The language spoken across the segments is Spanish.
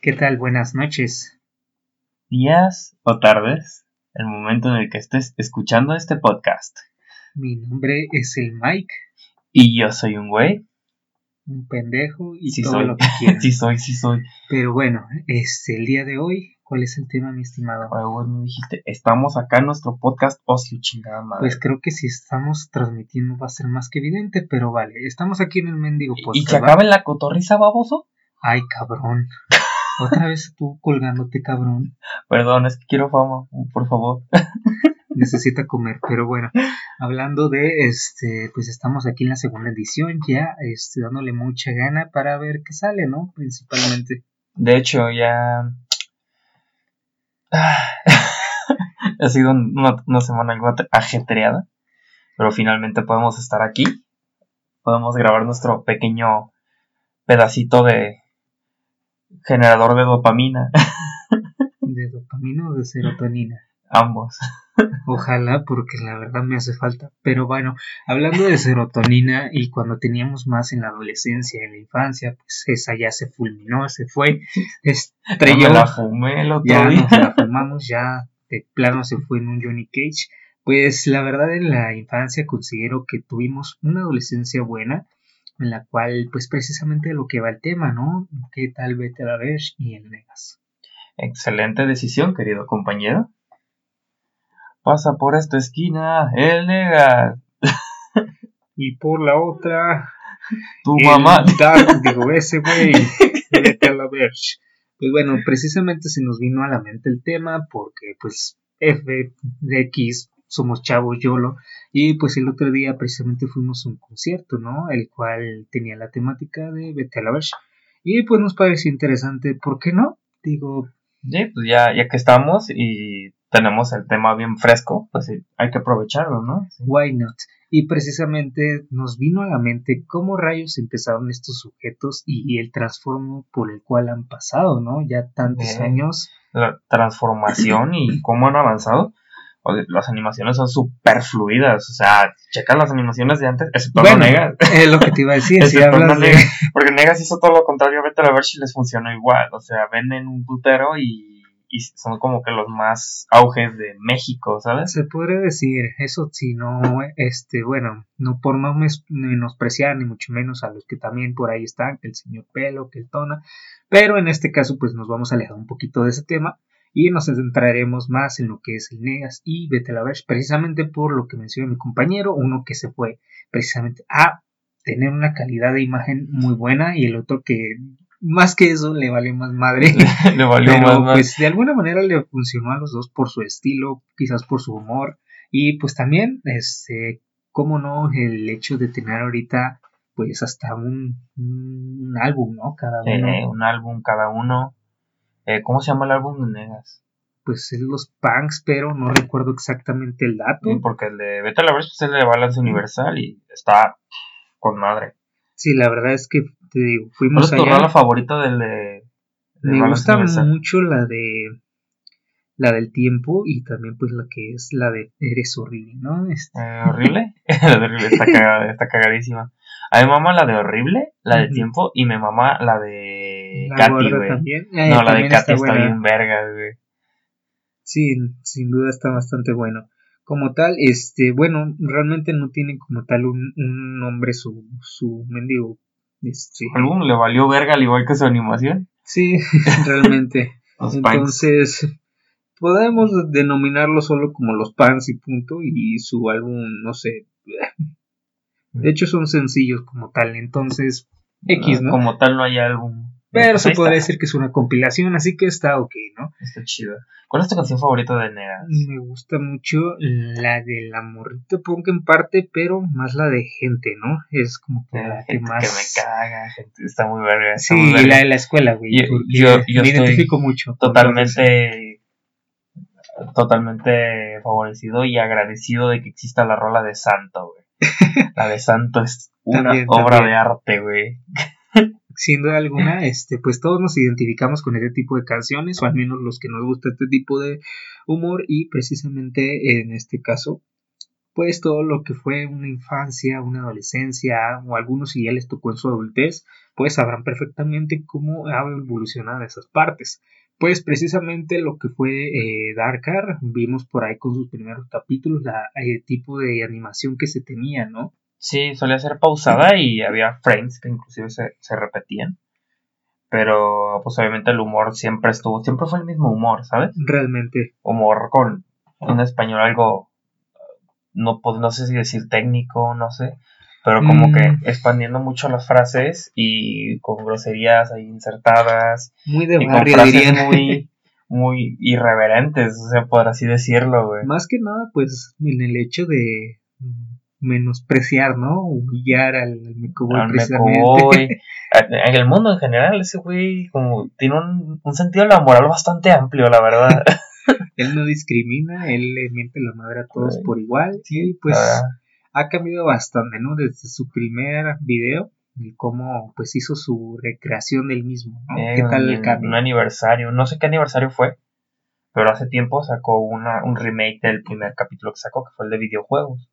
¿Qué tal? Buenas noches. Días o tardes, el momento en el que estés escuchando este podcast. Mi nombre es el Mike, Y yo soy un güey. un pendejo y Sí todo soy. lo que quieras. sí soy, sí soy. Pero bueno, este, el día de hoy, ¿cuál es el tema, mi estimado? Ahora vos me dijiste, estamos acá en nuestro podcast ocio, chingada madre. Pues creo que si estamos transmitiendo va a ser más que evidente, pero vale, estamos aquí en el mendigo ¿Y podcast. que ¿va? acabe la cotorriza, baboso? Ay, cabrón. Otra vez tú colgándote, cabrón. Perdón, es que quiero fama, por favor. Necesita comer, pero bueno, hablando de este, pues estamos aquí en la segunda edición ya, este, dándole mucha gana para ver qué sale, ¿no? Principalmente. De hecho, ya. Ha sido una, una semana algo ajetreada. Pero finalmente podemos estar aquí. Podemos grabar nuestro pequeño pedacito de generador de dopamina. De dopamina o de serotonina. Ambos. Ojalá, porque la verdad me hace falta. Pero bueno, hablando de serotonina y cuando teníamos más en la adolescencia, en la infancia, pues esa ya se fulminó, se fue, Ya estrelló, me la fumé el otro ya día. nos la fumamos, ya de plano se fue en un Johnny Cage. Pues la verdad en la infancia considero que tuvimos una adolescencia buena, en la cual pues precisamente lo que va el tema, ¿no? ¿Qué tal vete a la ver y el negas? Excelente decisión, querido compañero. Pasa por esta esquina, el nega, Y por la otra, tu El mamá. Dark, digo, ese güey, vete a la verge. Pues bueno, precisamente se nos vino a la mente el tema porque pues F de X somos chavos YOLO y pues el otro día precisamente fuimos a un concierto, ¿no? El cual tenía la temática de vete a la verge. Y pues nos pareció interesante, ¿por qué no? Digo, Sí, pues ya, ya que estamos y tenemos el tema bien fresco, pues hay que aprovecharlo, ¿no? Why not? Y precisamente nos vino a la mente cómo rayos empezaron estos sujetos y el transformo por el cual han pasado, ¿no? Ya tantos años. La transformación y cómo han avanzado. Las animaciones son súper fluidas, o sea, checa las animaciones de antes, excepto Bueno, no Negas. Es lo que te iba a decir, si Excepto hablas no de... Negas, porque Negas hizo todo lo contrario, vete a ver si les funcionó igual, o sea, venden un putero y, y son como que los más auges de México, ¿sabes? Se podría decir, eso sí, no, este, bueno, no por mes- menospreciar ni mucho menos a los que también por ahí están, que el señor Pelo, que el Tona, pero en este caso pues nos vamos a alejar un poquito de ese tema y nos centraremos más en lo que es el Negas y Vete a la Verge, precisamente por lo que mencionó mi compañero, uno que se fue precisamente a tener una calidad de imagen muy buena y el otro que más que eso le vale más madre. Le valió Pero más, más. pues de alguna manera le funcionó a los dos por su estilo, quizás por su humor y pues también, este, cómo no, el hecho de tener ahorita pues hasta un, un álbum, ¿no? Cada Eh, uno, un álbum cada uno. Eh, ¿Cómo se llama el álbum de Negas? pues es los punks, pero no recuerdo exactamente el dato. Sí, porque el de Vete a la Verge pues, es el de Balance Universal y está con madre. Sí, la verdad es que te digo, ¿Cuál fuimos es tu allá. rola favorita del de, de Me gusta Universal? mucho la de la del tiempo y también pues la que es la de Eres horrible, ¿no? Este, Eh, ¿Horrible? la de Horrible está, cagada, está cagadísima. A mi mamá la de Horrible, la de Ujú. Tiempo, y mi mamá la de Katy, güey. Eh, No, la de Katy está, bien verga, güey. Sí, sin duda está bastante bueno. Como tal, este, bueno, realmente no tiene como tal un, un nombre su, su mendigo. Este, le valió verga al igual que su animación. sí, realmente. Entonces, podemos denominarlo solo como los Pants y punto. Y su álbum, no sé. De hecho, son sencillos como tal. Entonces, X, ¿no? Como tal no hay álbum. Pero Pues se podría decir que es una compilación, así que está ok, ¿no? Está chido. ¿Cuál es tu canción favorita de Negas? Me gusta mucho la de la morrita punk en parte, pero más la de gente, ¿no? Es como que la que Gente más... que me caga, gente. Está muy verga. Sí, muy verga. la de la escuela, güey. Yo- yo- yo me estoy identifico mucho. totalmente totalmente favorecido y agradecido de que exista la rola de Santo, güey. La de Santo es una También, obra también. de arte, güey. Sin duda alguna, este, pues todos nos identificamos con este tipo de canciones, o al menos los que nos gusta este tipo de humor, y precisamente en este caso, pues todo lo que fue una infancia, una adolescencia, o algunos si ya les tocó en su adultez, pues sabrán perfectamente cómo ha evolucionado esas partes. Pues precisamente lo que fue eh, Darkar, vimos por ahí con sus primeros capítulos el eh, tipo de animación que se tenía, ¿no? Sí, solía ser pausada y había frames que inclusive se, se repetían. Pero pues obviamente el humor siempre estuvo, siempre fue el mismo humor, ¿sabes? Realmente. Humor con un español algo, no, no sé si decir técnico, no sé, pero como que mm. expandiendo mucho las frases y con groserías ahí insertadas. Muy de y con frases muy, muy irreverentes, o sea, por así decirlo, güey. Más que nada, pues, en el hecho de menospreciar, ¿no? Humillar al, Mecoboy precisamente. en el mundo en general, ese güey como tiene un, un sentido de la moral bastante amplio, la verdad. él no discrimina, él le miente la madre a todos por igual. Sí, pues ah. ha cambiado bastante, ¿no? Desde su primer video y cómo pues hizo su recreación del mismo, ¿no? ¿Qué tal el cambio? Un aniversario, no sé qué aniversario fue, pero hace tiempo sacó una, un remake del primer capítulo que sacó, que fue el de videojuegos.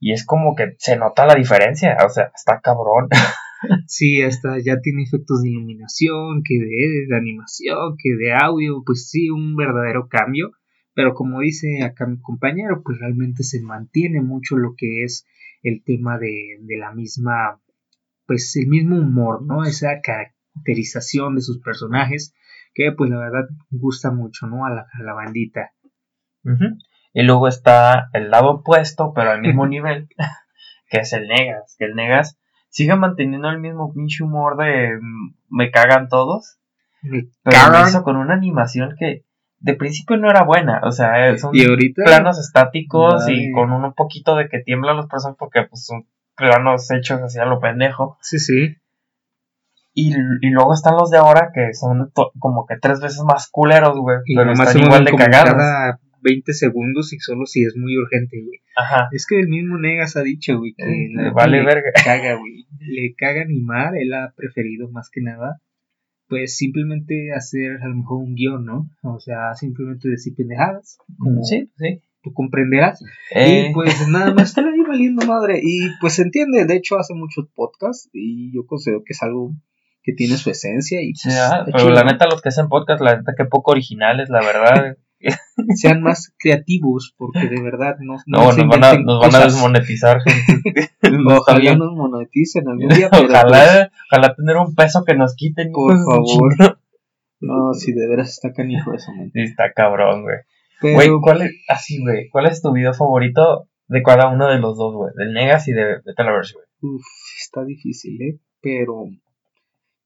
Y es como que se nota la diferencia, o sea, está cabrón. Sí, hasta ya tiene efectos de iluminación, que de, animación, que de audio, pues sí, un verdadero cambio. Pero como dice acá mi compañero, pues realmente se mantiene mucho lo que es el tema de, de la misma, pues el mismo humor, ¿no? Esa caracterización de sus personajes, que pues la verdad gusta mucho, ¿no? A la, a la bandita. Y luego está el lado opuesto, pero al mismo nivel, que es el Negas. Que el Negas sigue manteniendo el mismo pinche humor de mm, me cagan todos. pero lo hizo con una animación que de principio no era buena. O sea, son planos estáticos y con un poquito de que tiemblan los personajes porque pues son planos hechos así a lo pendejo. Sí, sí. Y, y, luego están los de ahora que son como que tres veces más culeros, güey. Pero están igual de cagados. 20 segundos y solo si es muy urgente, güey. Ajá. Es que el mismo Negas ha dicho, güey, que eh, le vale verga. caga, güey. Le caga animar, él ha preferido más que nada, pues simplemente hacer a lo mejor un guion, ¿no? O sea, simplemente decir pendejadas. sí, sí. Tú comprenderás. Y eh. pues nada más estar ahí valiendo madre. Y pues se entiende, de hecho hace muchos podcasts y yo considero que es algo que tiene su esencia y pues, pero la neta los que hacen podcast la neta que poco originales la verdad sean más creativos, porque de verdad no, no, nos, van a, nos van a desmonetizar, gente. ojalá nos moneticen algún día. ojalá, pues ojalá tener un peso que nos quiten. Por favor. No, si de veras está canijo eso, man. Sí, está cabrón, güey. Güey, ¿cuál es, así, güey, cuál es tu video favorito de cada uno de los dos, güey? Del Negas y de, de güey. Uf, está difícil, ¿eh? Pero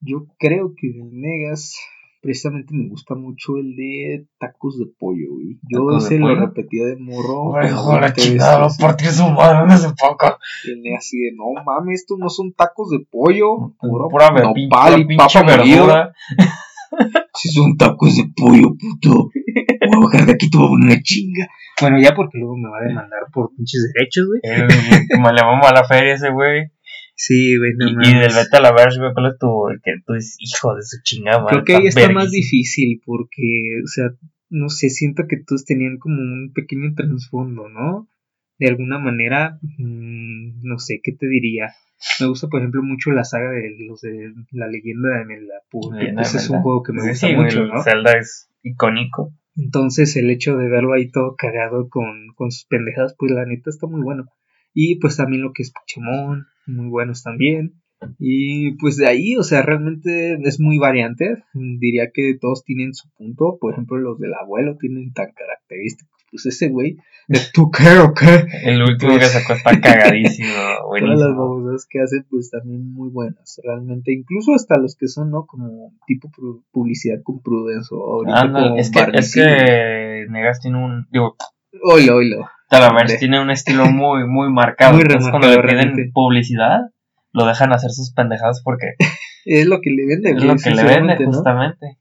yo creo que del Negas precisamente me gusta mucho el de tacos de pollo, güey. Yo ese lo repetía de morro. Ay, joder, chingada, su madre hace poco. Tiene así de, no mames, estos no son tacos de pollo, puro pura nopal y papa verdura. si son tacos de pollo, puto. Voy a bajar de aquí, te voy a poner una chinga. Bueno, ya porque luego me va a demandar por pinches derechos, güey. Como le vamos a la feria ese güey. Sí, güey, no Y, y del Beta la Verge, güey, ¿cuál es tu, el que tú dices, hijo de su chingada, Creo que ahí está más difícil porque, o sea, no sé, siento que todos tenían como un pequeño trasfondo, ¿no? De alguna manera, mmm, no sé, ¿qué te diría? Me gusta, por ejemplo, mucho la saga de los de la leyenda de Melapur. Ese es un juego que me gusta mucho, ¿no? Zelda es icónico. Entonces, el hecho de verlo ahí todo cagado con, con sus pendejadas, pues la neta está muy bueno. Y pues también lo que es Pokémon, muy buenos también. Y pues de ahí, o sea, realmente es muy variante. Diría que todos tienen su punto. Por ejemplo, los del abuelo tienen tan característicos. Pues ese güey, de tú qué o qué. El último que pues sacó está cagadísimo. Todas las babosadas que hace, pues también muy buenas. Realmente, incluso hasta los que son, ¿no? Como tipo publicidad con Prudence o ah, no, es, que, es que Negas tiene un. Digo, oilo, oilo. Talavera tiene un estilo muy, muy marcado. Muy Entonces, cuando le piden publicidad, lo dejan hacer sus pendejadas porque. es lo que le vende, Es lo que le vende, justamente.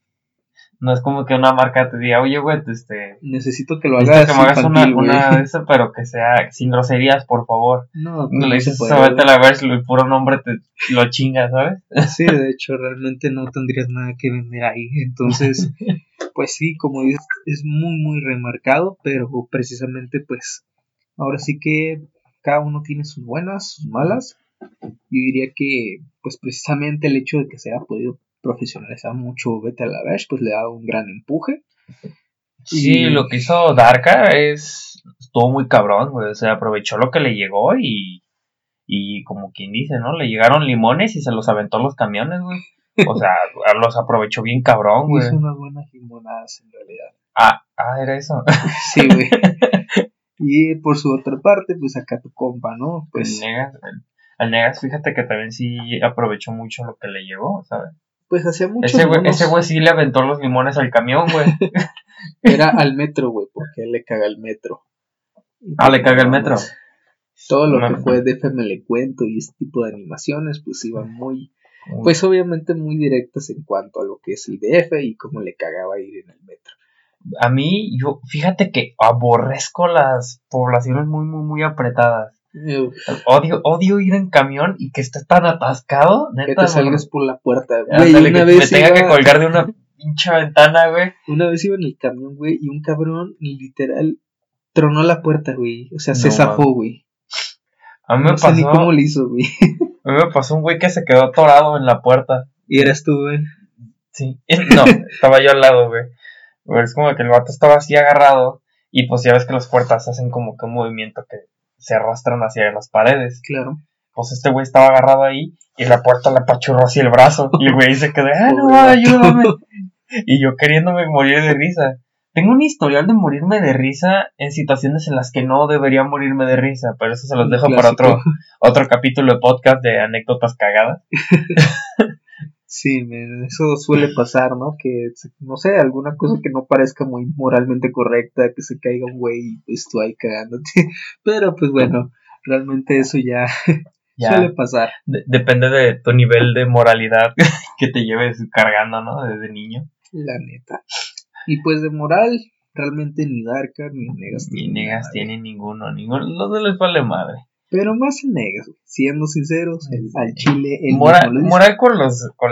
No es como que una marca te diga, oye, güey, este. Necesito que lo hagas. que me hagas una, infantil, güey. una de eso, pero que sea sin groserías, por favor. No, pues No le no dices eso, a la ver, el puro nombre te lo chinga, ¿sabes? Sí, de hecho, realmente no tendrías nada que vender ahí. Entonces, pues sí, como dices, es muy, muy remarcado, pero precisamente, pues, ahora sí que cada uno tiene sus buenas, sus malas. Yo diría que, pues, precisamente el hecho de que se haya podido profesionalizar mucho Vete a la Verge, pues le dado un gran empuje. Sí, Y- lo que hizo Darka es. Estuvo muy cabrón, güey. O sea, aprovechó lo que le llegó y. Y como quien dice, ¿no? Le llegaron limones y se los aventó los camiones, güey. O sea, los aprovechó bien cabrón, güey. Hizo unas buenas limonadas en realidad. Ah, ah, era eso. Sí, güey. y por su otra parte, pues acá tu compa, ¿no? Pues Pues, Negas, el- al Negas, fíjate que también sí aprovechó mucho lo que le llegó, ¿sabes? Pues hacía mucho. Ese güey, ese güey sí le aventó los limones al camión, güey. Era al metro, güey, porque él le caga el metro. Ah, le caga el metro. Todo lo que fue de FM le cuento y este tipo de animaciones, pues iban muy, pues obviamente muy directas en cuanto a lo que es el DF y cómo le cagaba ir en el metro. a mí, yo, fíjate que aborrezco las poblaciones muy, muy, muy apretadas. Odio, odio ir en camión y que esté tan atascado. que Neta, te salgas por la puerta. güey. Güey, Ándale, una que vez, me tenga iba, que colgar de una pinche ventana, güey. una vez iba en el camión, güey, y un cabrón literal tronó la puerta, güey. O sea, se zafó, güey. A mí me No sé ni pasó, cómo le hizo, güey. a mí me pasó un güey que se quedó atorado en la puerta. Y eras tú, güey. Sí. No, estaba yo al lado, güey. Es como que el vato estaba así agarrado. Y pues ya ves que las puertas hacen como que un movimiento que se arrastran hacia las paredes. Claro. Pues este güey estaba agarrado ahí y la puerta le apachurró así el brazo. Y el güey se quedó, ah, no, ayúdame. Y yo queriéndome morir de risa. Tengo un historial de morirme de risa en situaciones en las que no debería morirme de risa, pero eso se los dejo para otro, otro capítulo de podcast de anécdotas cagadas. Sí, men, eso suele pasar, ¿no? Que, se- no sé, alguna cosa que no parezca muy moralmente correcta, que se caiga un güey y pues tú ahí cagándote. Pero pues bueno, realmente eso ya, Ya. suele pasar. De- depende de tu nivel de moralidad que te lleves cargando, ¿no? Desde niño. La neta. Y pues de moral, realmente ni Darka ni Negas Ni negas tienen ninguno, ninguno. Los dos les vale madre. Pero más en Negas, güey. siendo sinceros, el- al chile, el Moral, moral con los. Con,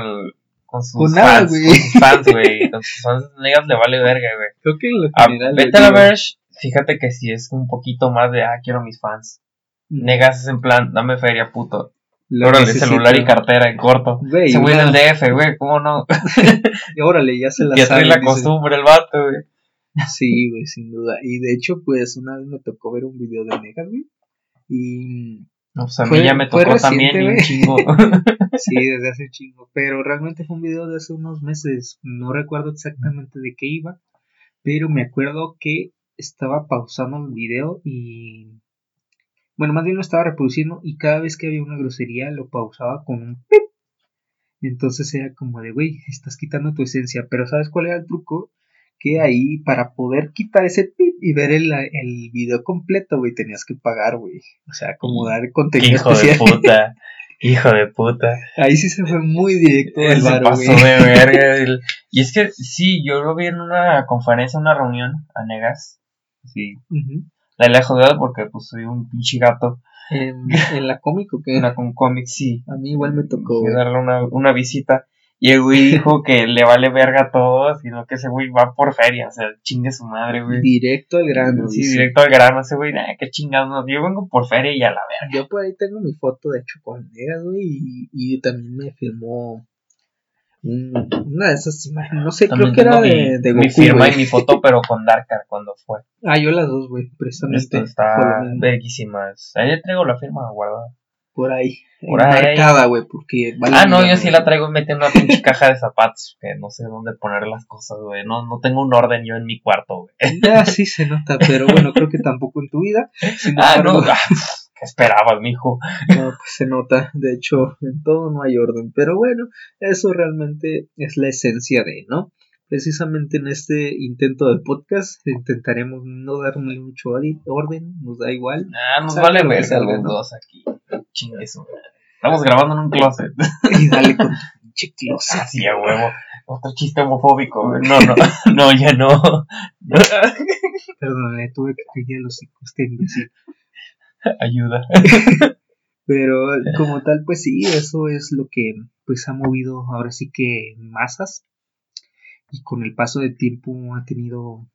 con sus Con nada, fans. güey. Con sus fans, güey. Con sus fans negas le vale verga, güey. Creo que en lo A general. Vete a la Verge, fíjate que si es un poquito más de, ah, quiero mis fans. Negas es en plan, dame feria, puto. Órale, celular y cartera en corto. Güey, Se güey del DF, güey, ¿cómo no? y órale, ya se la Ya trae la dice. costumbre el vato, güey. Sí, güey, sin duda. Y de hecho, pues una vez me tocó ver un video de Negas, güey. Y No, pues a mí Fue- ya me tocó reciente, también y un chingo. sí, desde hace chingo. Pero realmente fue un video de hace unos meses. No recuerdo exactamente de qué iba. Pero me acuerdo que estaba pausando el video y. Bueno, más bien lo estaba reproduciendo y cada vez que había una grosería lo pausaba con un pip. Entonces era como de, güey, estás quitando tu esencia. Pero ¿sabes cuál era el truco? Que ahí, para poder quitar ese pip y ver el, el video completo, güey, tenías que pagar, güey. O sea, como dar contenido Hijo de puta. Hijo de puta. Ahí sí se fue muy directo el Se varo, pasó güey. de verga. el- Y es que sí, yo lo vi en una conferencia, una reunión a Negas. Sí, la he jodido porque pues soy un pinche gato. en, en la cómico que Una con cómics, sí. a mí igual me tocó, Fui darle una, una visita. Y el güey dijo que le vale verga todo, sino que ese güey va por feria. O sea, chingue su madre, güey. Directo al grano. Sí, dice. directo al grano. Ese güey, nah, qué chingados. Yo vengo por feria y a la verga. Yo por ahí tengo mi foto, de hecho, con güey, y, y también me firmó un- una de esas imágenes, no sé, También creo que era mi, de, de mi Goku, firma güey. y mi foto, pero con Darkar cuando fue. Ah, yo las dos, güey, Esto precisamente está lo mismo. verguísimas. Ahí le traigo la firma guardada. Por ahí, Por ahí. marcada, güey, porque vale Ah, no, yo sí la traigo metida en una pinche caja de zapatos, que no sé dónde poner las cosas, güey. No, no tengo un orden yo en mi cuarto, güey. Ya, sí se nota, pero bueno, creo que tampoco en tu vida. Sin Ah, no, embargo, ah, ¿qué esperabas, mijo? No, pues se nota. De hecho, en todo no hay orden. Pero bueno, eso realmente es la esencia de, ¿no? Precisamente en este intento de podcast intentaremos no darle mucho orden, nos da igual. Ah, nos vale los ¿no? dos aquí. Estamos grabando en un closet. Y dale con pinche closet. Así a huevo. Otro chiste homofóbico. No, no, no, ya no. Perdón, le tuve que callar los imbécil. Ayuda. Pero como tal, pues sí, eso es lo que pues ha movido ahora sí que masas y con el paso del tiempo ha tenido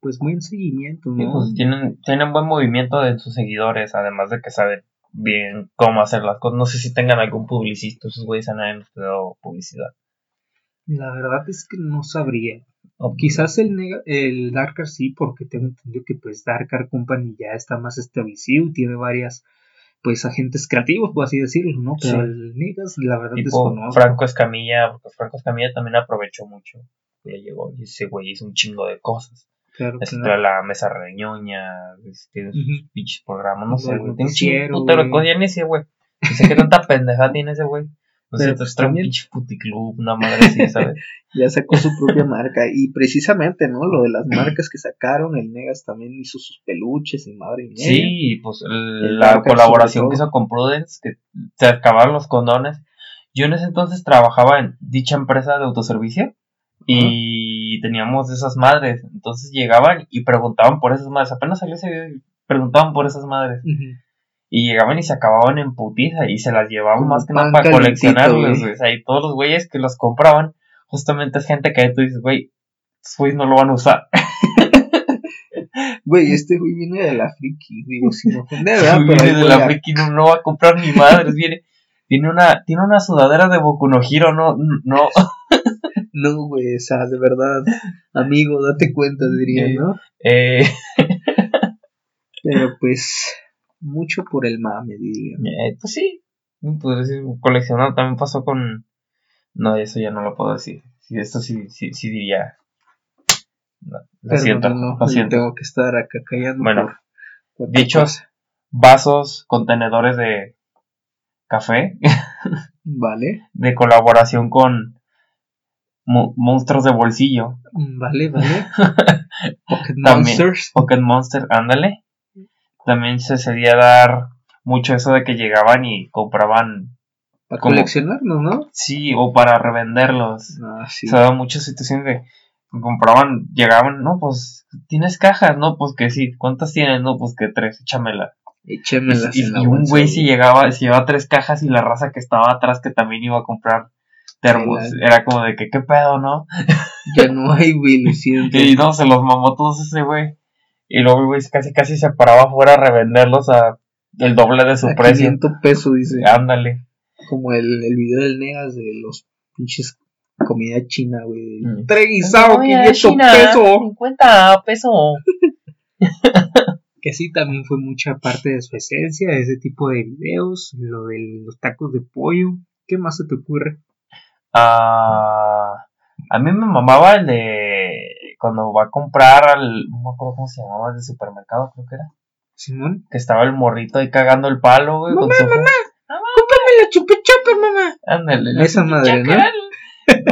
pues buen seguimiento, pues, tienen, tienen buen movimiento de sus seguidores, además de que saben bien cómo hacer las cosas. No sé si tengan algún publicista, esos güeyes han dado publicidad. La verdad es que no sabría. O Quizás el, el Darkar sí, porque tengo entendido que pues Darkar Company ya está más establecido y tiene varias pues agentes creativos, por así decirlo, ¿no? Pero Sí. el Negas, la verdad tipo desconozco. Franco Escamilla, porque Franco Escamilla también aprovechó mucho. Ya llegó y ese güey hizo un chingo de cosas. Claro, Este, claro. la mesa reñoña, este, sus Ujú. pinches programas, no sé, güey. Tiene un chingo putero de cosas, ni sé, güey. No sé qué tanta pendeja tiene ese güey. No sé, pues, un pinche puticlub, una madre así, ¿sabes? Ya sacó su propia marca y precisamente, ¿no? Lo de las marcas que sacaron, el Negas también hizo sus peluches y madre media. Sí, pues el- la colaboración que hizo con Prudence, que se acabaron los condones. Yo en ese entonces trabajaba en dicha empresa de autoservicio y teníamos esas madres. Entonces llegaban y preguntaban por esas madres. Apenas salió ese video y preguntaban por esas madres. Y llegaban y se acababan en putiza y se las llevaban Como más que nada para güey. O sea, y todos los güeyes que los compraban, justamente es gente que tú dices, güey, güeyes no lo van a usar. Güey, este güey viene de la friki, digo, sin ofender, ¿verdad? Güey, Pero viene de la a- friki, no, no va a comprar ni madres, viene, tiene una, tiene una sudadera de Boku no Hero, no, no, No, güey, o sea, de verdad, amigo, date cuenta, diría. ¿no? eh, Pero pues, mucho por el mame, diría. eh, pues sí, pues decir, coleccionar también pasó con, no, eso ya no lo puedo decir, sí, esto sí, sí, sí diría, no, lo siento, Perdónenlo, lo siento, Tengo que estar acá callando. Bueno, dichos vasos, contenedores de café, Vale, de colaboración con mo- monstruos de bolsillo, vale, vale. Pocket También. Monsters. Pocket Monster, ándale. También se solía dar mucho eso de que llegaban y compraban, Para como- coleccionarnos, ¿no? sí, o para revenderlos. Ah, sí. Se daban muchas situaciones de compraban, llegaban, no, pues, ¿tienes cajas? No, pues que sí. ¿Cuántas tienes? No, pues que tres, échamelas. Échemelas Y, la y un güey si llegaba, si llevaba tres cajas y la raza que estaba atrás que también iba a comprar termos. Era como de que, ¿qué pedo, no? Ya no hay, güey, lo siento. Y no, se los mamó todos ese güey. Y luego güey casi casi se paraba afuera a revenderlos a el doble de su A precio. 500 pesos, dice. Ándale. Como el, el video del Negas de los pinches comida china, güey. Mm. Tres guisados, 500 pesos. 50 pesos. Que sí, también fue mucha parte de su esencia, ese tipo de videos, lo de los tacos de pollo. ¿Qué más se te ocurre? Ah, a mí me mamaba el de cuando va a comprar al, no me acuerdo cómo se llamaba, el de supermercado creo que era. Simón. Que estaba el morrito ahí cagando el palo, güey. con Mamá, su- mamá. ¡Cómprame la chupa mamá! Ándale. Esa madre, ¿no?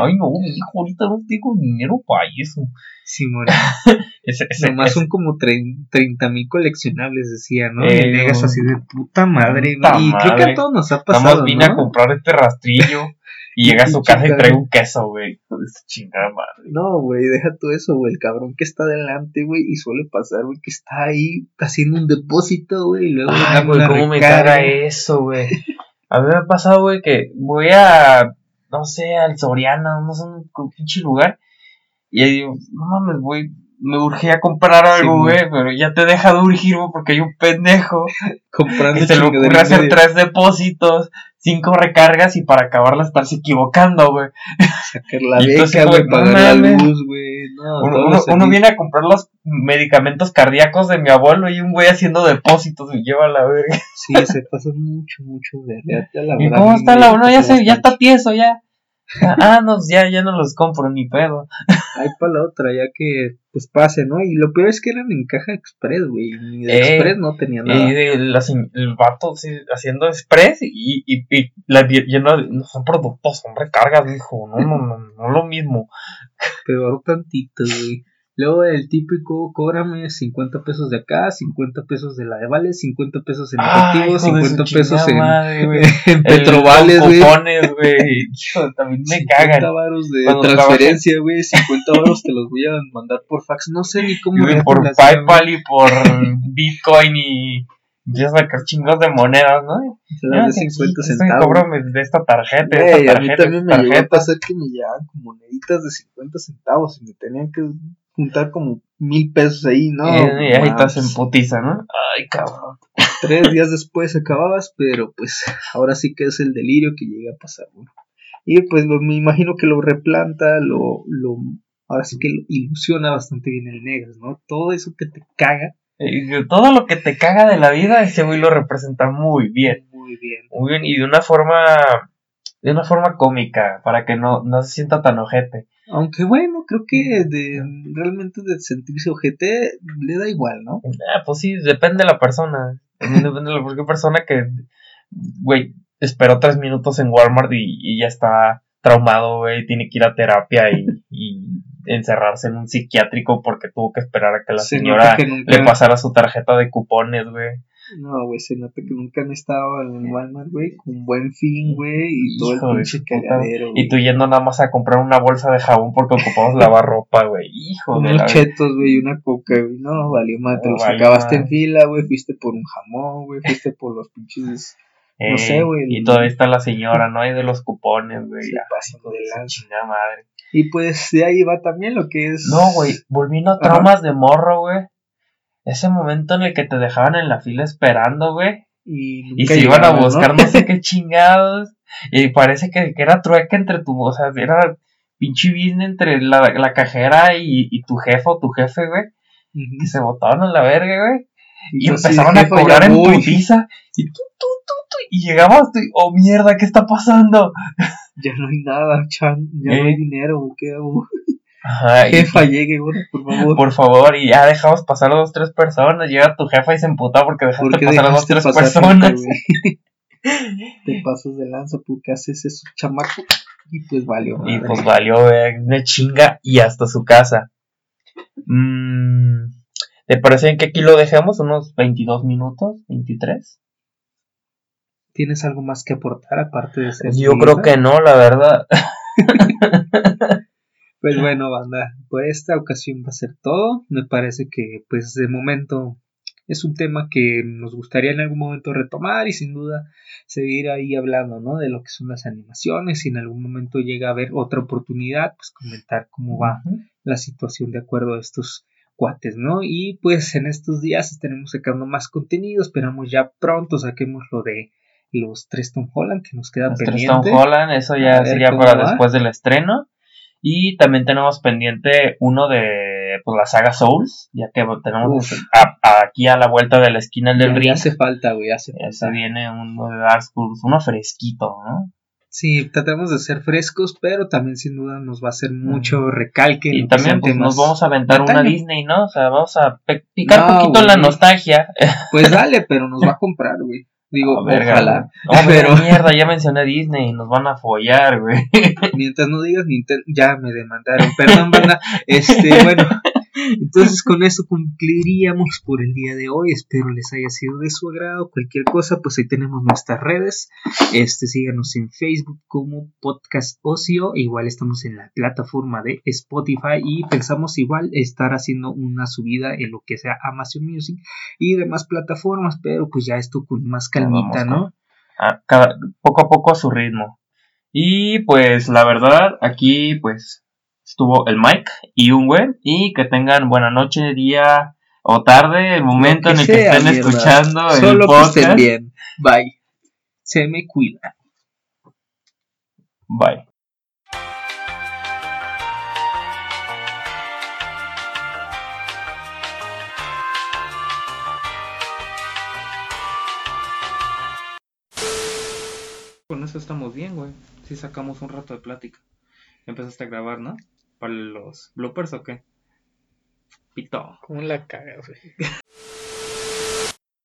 Ay, no, mi hijo, ahorita no tengo dinero para eso. Ese, ese, Nomás ese- son como 30 mil coleccionables, decía, ¿no? Eh, y Negas así de puta madre. puta y creo que madre. a todos nos ha Nada pasado, más vine ¿no? a comprar este rastrillo y llega a su casa y trae un queso, güey. Chingada madre. No, güey, deja todo eso, güey. El cabrón que está delante, güey, y suele pasar, güey, que está ahí haciendo un depósito, güey, y luego Ay, güey, cómo me recarga. caga eso, güey. A mí me ha pasado, güey, que voy a, no sé, al Soriana, no sé, un pinche lugar. Y ahí digo, no mames, güey, me urgía comprar algo, Sí, güey, pero ya te deja de urgir, güey, porque hay un pendejo comprando que se le ocurre hacer tres depósitos, cinco recargas y para acabarla estarse equivocando, güey. sacar la Y entonces, beca, güey, pagar no la mames. luz, güey. No, Uno, viene a comprar los medicamentos cardíacos de mi abuelo y un güey haciendo depósitos y lleva la verga. Sí, se pasa mucho, mucho de la ¿Y cómo está la uno? Ya, se ya está tieso, ya. Ah, no, ya, ya no los compro, ni pedo. Ahí para la otra, ya que, pues pase, ¿no? Y lo peor es que eran en caja express, güey. Ni de Eh, express no tenía nada. Y de se- el vato sí, haciendo express y, y, y la lleno de, no son productos, son recargas, dijo, no, no, no, no lo mismo. Peor tantito, güey. Luego el típico, cóbrame 50 pesos de acá, 50 pesos de la de Vale, 50 pesos en efectivo, 50 pesos en, en Petrovales, güey. güey. También me 50 cagan. 50 varos de transferencia, güey. 50 varos te los voy a mandar por fax. No sé ni cómo. por PayPal y por Bitcoin y ya sacar chingos de monedas, ¿no? Se de 50 centavos. Cobro de esta tarjeta. Hey, esta tarjeta a mí también me llegó a pasar que me llegaban como moneditas de 50 centavos y me tenían que juntar como mil pesos ahí, ¿no? Y, ahí estás en putiza, ¿no? Ay, cabrón. Tres días después acababas, pero pues ahora sí que es el delirio que llega a pasar, ¿no? Y pues me imagino que lo replanta, lo, lo, ahora sí que lo ilusiona bastante bien el negro, ¿no? Todo eso que te caga todo lo que te caga de la vida, ese güey lo representa muy bien. Muy bien. Muy bien, y de una forma, de una forma cómica, para que no, no se sienta tan ojete. Aunque bueno, creo que de, realmente de sentirse ojete le da igual, ¿no? Ah, pues sí, depende de la persona. depende de la persona que, güey, esperó tres minutos en Walmart y, ya está traumado, güey, tiene que ir a terapia y, y encerrarse en un psiquiátrico porque tuvo que esperar a que la señora le pasara su tarjeta de cupones, güey. No, güey, se nota que nunca han estado en Walmart, güey, con buen fin, güey, y todo el pinche cagadero. Y tú yendo nada más a comprar una bolsa de jabón porque ocupamos lavar ropa, güey. Hijo de Unos chetos, güey, y una coca, güey. No, valió más, te los acabaste en fila, güey, fuiste por un jamón, güey, fuiste por los pinches. no sé, güey. Y todavía está la señora, ¿no? Hay de los cupones, güey. De la madre. Y pues de ahí va también lo que es. No, güey, volviendo a traumas de morro, güey. Ese momento en el que te dejaban en la fila esperando, güey. Y, se iban a buscar no, sé qué chingados. Y parece que, era trueque entre tu. O sea, era pinche business entre la, la cajera y, y, tu jefe o tu jefe, güey. Que se botaban a la verga, güey. Y, empezaban a cobrar en putiza. Y tú, tú, tú, tú. Y llegabas, oh mierda, ¿qué está pasando? ya no hay nada, Chan, ya no hay eh. dinero, ¿qué hago? Ajá, jefa, llegue, por favor. Por favor, y ya dejamos pasar a dos, tres personas. Llega tu jefa y se emputa porque dejaste pasar a dos, tres personas. Te pasas de lanza porque haces eso, chamaco. Y pues valió. Y pues valió, eh, una chinga y hasta su casa. Mm, ¿Te parece que aquí lo dejemos? ¿Unos 22 minutos? ¿23? ¿Tienes algo más que aportar aparte de ser? Yo creo que no, la verdad. pues bueno, banda, por esta ocasión va a ser todo. Me parece que, pues de momento, es un tema que nos gustaría en algún momento retomar y sin duda seguir ahí hablando, ¿no? De lo que son las animaciones. Si en algún momento llega a haber otra oportunidad, pues comentar cómo va la situación de acuerdo a estos cuates, ¿no? Y pues en estos días estaremos sacando más contenido. Esperamos ya pronto saquemos lo de los tres Tom Holland que nos quedan pendientes. Tres Tom Holland, eso ya sería para después del estreno. Y también tenemos pendiente uno de pues, la saga Souls, ya que tenemos aquí a la vuelta de la esquina del ring. hace falta, güey, hace falta. Se viene uno de Dark Souls, uno fresquito, ¿no? Sí, tratamos de ser frescos, pero también sin duda nos va a hacer mucho recalque. Y también pues, nos vamos a aventar una Disney, ¿no? O sea, vamos a picar un poquito la nostalgia. Pues dale, pero nos va a comprar, güey. Digo, ojalá. pero mierda, ya mencioné Disney, nos van a follar, güey. Mientras no digas Nintendo, ya me demandaron. Perdón, banda. Este, bueno, entonces con eso concluiríamos por el día de hoy. Espero les haya sido de su agrado. Cualquier cosa, pues ahí tenemos nuestras redes. Este, síganos en Facebook como Podcast Ocio. Igual estamos en la plataforma de Spotify y pensamos igual estar haciendo una subida en lo que sea Amazon Music y demás plataformas, pero pues ya esto con más calmita, ¿no? poco a poco a su ritmo. Y pues la verdad, aquí pues estuvo el Mike y un güey. Y que tengan buena noche, día o tarde, el momento en el que estén escuchando el podcast. Que estén bien. Bye. Se me cuida. Bye. Con eso estamos bien, güey. Si sacamos un rato de plática. Empezaste a grabar, ¿no? ¿Para los bloopers o qué? Pito. ¿Cómo la cagas, güey?